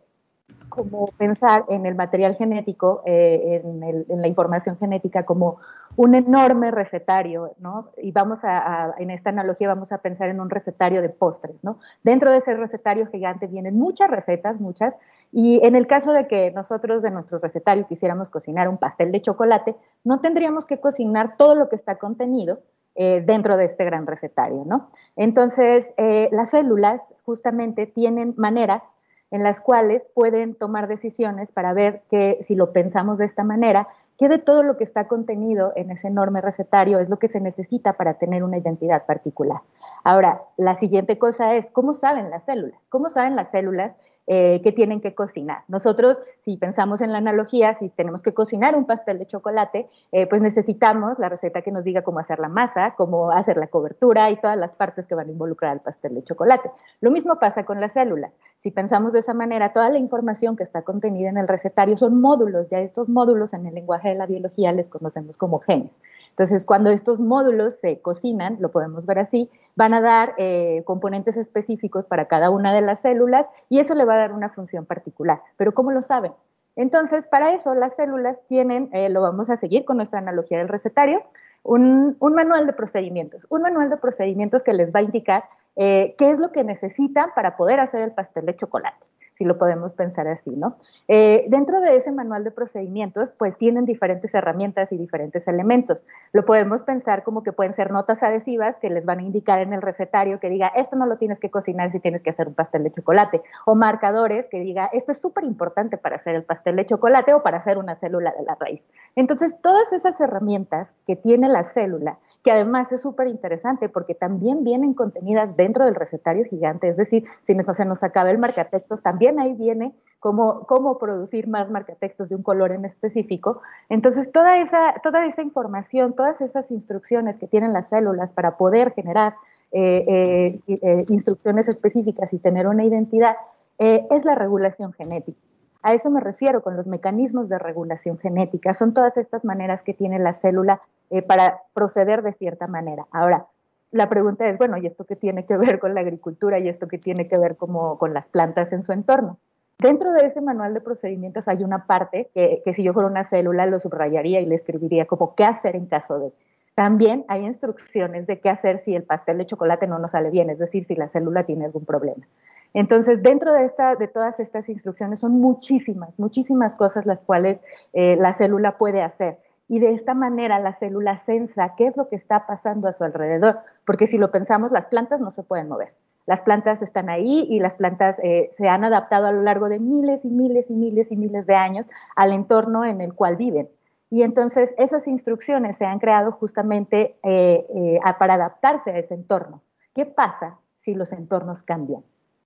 como pensar en el material genético, eh, en, la información genética como un enorme recetario, ¿no? Y vamos a, en esta analogía vamos a pensar en un recetario de postres, ¿no? Dentro de ese recetario gigante vienen muchas recetas, muchas, y en el caso de que nosotros de nuestro recetario quisiéramos cocinar un pastel de chocolate, no tendríamos que cocinar todo lo que está contenido eh, dentro de este gran recetario, ¿no? Entonces, eh, las células justamente tienen maneras en las cuales pueden tomar decisiones para ver que si lo pensamos de esta manera, qué de todo lo que está contenido en ese enorme recetario es lo que se necesita para tener una identidad particular. Ahora, la siguiente cosa es, ¿cómo saben las células? ¿Cómo saben las células eh, que tienen que cocinar. Nosotros, si pensamos en la analogía, si tenemos que cocinar un pastel de chocolate, eh, pues necesitamos la receta que nos diga cómo hacer la masa, cómo hacer la cobertura y todas las partes que van a involucrar al pastel de chocolate. Lo mismo pasa con las células. Si pensamos de esa manera, toda la información que está contenida en el recetario son módulos, ya estos módulos en el lenguaje de la biología les conocemos como genes. Entonces, cuando estos módulos se cocinan, lo podemos ver así, van a dar eh, componentes específicos para cada una de las células y eso le va a dar una función particular. Pero ¿cómo lo saben? Entonces, para eso las células tienen, eh, lo vamos a seguir con nuestra analogía del recetario, un, manual de procedimientos, un manual de procedimientos que les va a indicar eh, qué es lo que necesitan para poder hacer el pastel de chocolate si lo podemos pensar así, ¿no? Eh, dentro de ese manual de procedimientos, pues tienen diferentes herramientas y diferentes elementos. Lo podemos pensar como que pueden ser notas adhesivas que les van a indicar en el recetario que diga, esto no lo tienes que cocinar si tienes que hacer un pastel de chocolate, o marcadores que diga, esto es súper importante para hacer el pastel de chocolate o para hacer una célula de la raíz. Entonces, todas esas herramientas que tiene la célula, que además es súper interesante porque también vienen contenidas dentro del recetario gigante, es decir, si no se nos acaba el marcatextos, también ahí viene cómo, cómo producir más marcatextos de un color en específico. Entonces, toda esa, toda esa información, todas esas instrucciones que tienen las células para poder generar eh, eh, eh, instrucciones específicas y tener una identidad, es la regulación genética. A eso me refiero con los mecanismos de regulación genética. Son todas estas maneras que tiene la célula eh, para proceder de cierta manera. Ahora, la pregunta es, bueno, ¿y esto qué tiene que ver con la agricultura y esto qué tiene que ver como con las plantas en su entorno? Dentro de ese manual de procedimientos hay una parte que, que, si yo fuera una célula lo subrayaría y le escribiría como qué hacer en caso de. También hay instrucciones de qué hacer si el pastel de chocolate no nos sale bien, es decir, si la célula tiene algún problema. Entonces, dentro de, esta, de todas estas instrucciones son muchísimas, muchísimas cosas las cuales eh, la célula puede hacer. Y de esta manera la célula sensa qué es lo que está pasando a su alrededor, porque si lo pensamos, las plantas no se pueden mover. Las plantas están ahí y las plantas eh, se han adaptado a lo largo de miles y miles y miles y miles de años al entorno en el cual viven. Y entonces esas instrucciones se han creado justamente eh, eh, para adaptarse a ese entorno. ¿Qué pasa si los entornos cambian?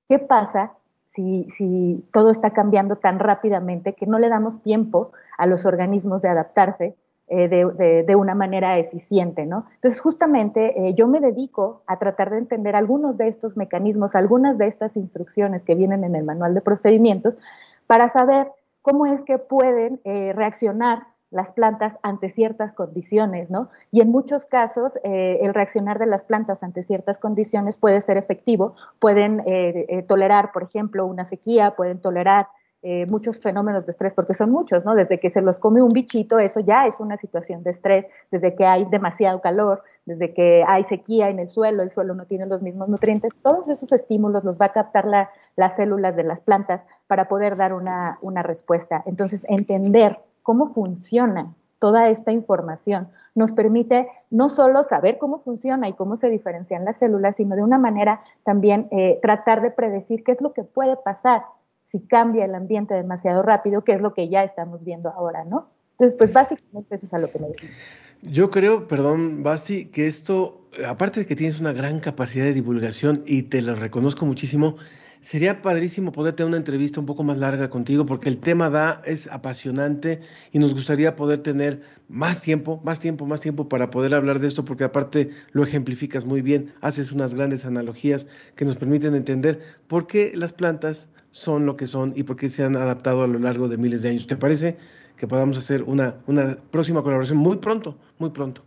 ¿Qué pasa si, si todo está cambiando tan rápidamente que no le damos tiempo a los organismos de adaptarse eh, de, una manera eficiente, ¿no? Entonces, justamente eh, yo me dedico a tratar de entender algunos de estos mecanismos, algunas de estas instrucciones que vienen en el manual de procedimientos, para saber cómo es que pueden eh, reaccionar las plantas ante ciertas condiciones, ¿no? Y en muchos casos el reaccionar de las plantas ante ciertas condiciones puede ser efectivo, pueden tolerar, por ejemplo, una sequía, pueden tolerar eh, muchos fenómenos de estrés, porque son muchos, ¿no? Desde que se los come un bichito, eso ya es una situación de estrés, desde que hay demasiado calor, desde que hay sequía en el suelo, el suelo no tiene los mismos nutrientes, todos esos estímulos los va a captar las células de las plantas para poder dar una, respuesta. Entonces, entender cómo funciona toda esta información nos permite no solo saber cómo funciona y cómo se diferencian las células, sino de una manera también eh, tratar de predecir qué es lo que puede pasar si cambia el ambiente demasiado rápido, que es lo que ya estamos viendo ahora, ¿no? Entonces, pues básicamente eso es a lo que me. Yo creo, perdón, Basti, que esto, aparte de que tienes una gran capacidad de divulgación y te lo reconozco muchísimo, sería padrísimo poder tener una entrevista un poco más larga contigo porque el tema da, es apasionante y nos gustaría poder tener más tiempo, más tiempo, más tiempo para poder hablar de esto porque aparte lo ejemplificas muy bien, haces unas grandes analogías que nos permiten entender por qué las plantas son lo que son y por qué se han adaptado a lo largo de miles de años. ¿Te parece que podamos hacer una, próxima colaboración muy pronto, muy pronto?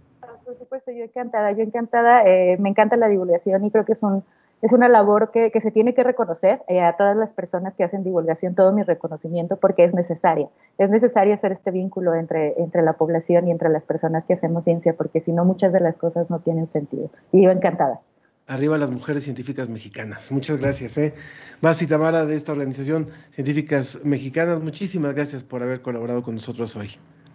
Por supuesto, yo encantada, yo encantada, eh, me encanta la divulgación y creo que es, un, es una labor que, que se tiene que reconocer eh, a todas las personas que hacen divulgación, todo mi reconocimiento porque es necesaria. Es necesario hacer este vínculo entre, entre la población y entre las personas que hacemos ciencia porque si no muchas de las cosas no tienen sentido. Y yo encantada. Arriba las mujeres científicas mexicanas. Muchas gracias. ¿eh? Basi Tamara de esta organización Científicas Mexicanas, muchísimas gracias por haber colaborado con nosotros hoy.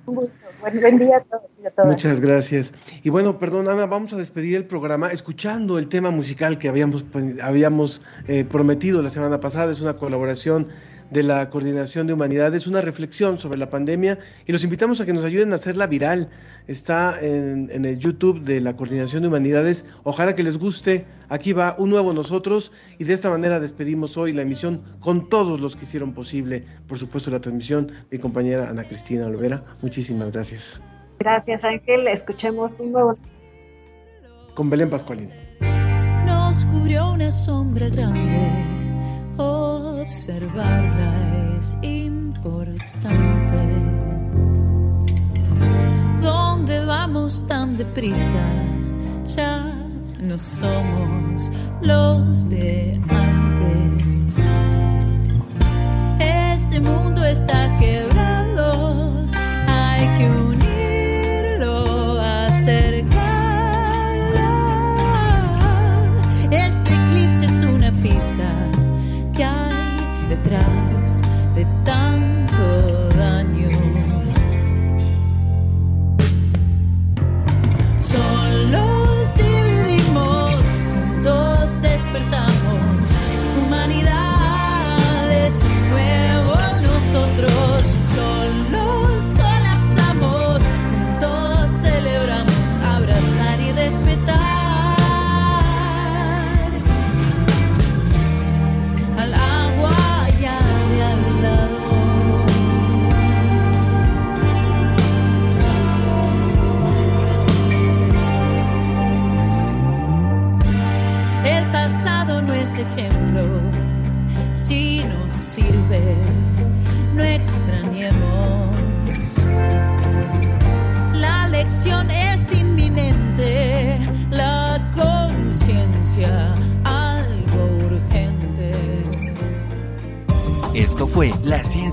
Un gusto. Buen, día a todos, Muchas gracias. Y bueno, perdón, Ana, vamos a despedir el programa escuchando el tema musical que habíamos, pues, habíamos eh, prometido la semana pasada. Es una colaboración de la Coordinación de Humanidades, una reflexión sobre la pandemia y los invitamos a que nos ayuden a hacerla viral. Está en, el YouTube de la Coordinación de Humanidades. Ojalá que les guste. Aquí va un nuevo nosotros y de esta manera despedimos hoy la emisión con todos los que hicieron posible, por supuesto, la transmisión. Mi compañera Ana Cristina Olvera, muchísimas gracias. Gracias Ángel, escuchemos un nuevo. Con Belén Pascualín. Nos cubrió una sombra grande observarla es importante. ¿Dónde vamos tan deprisa? Ya no somos los de antes.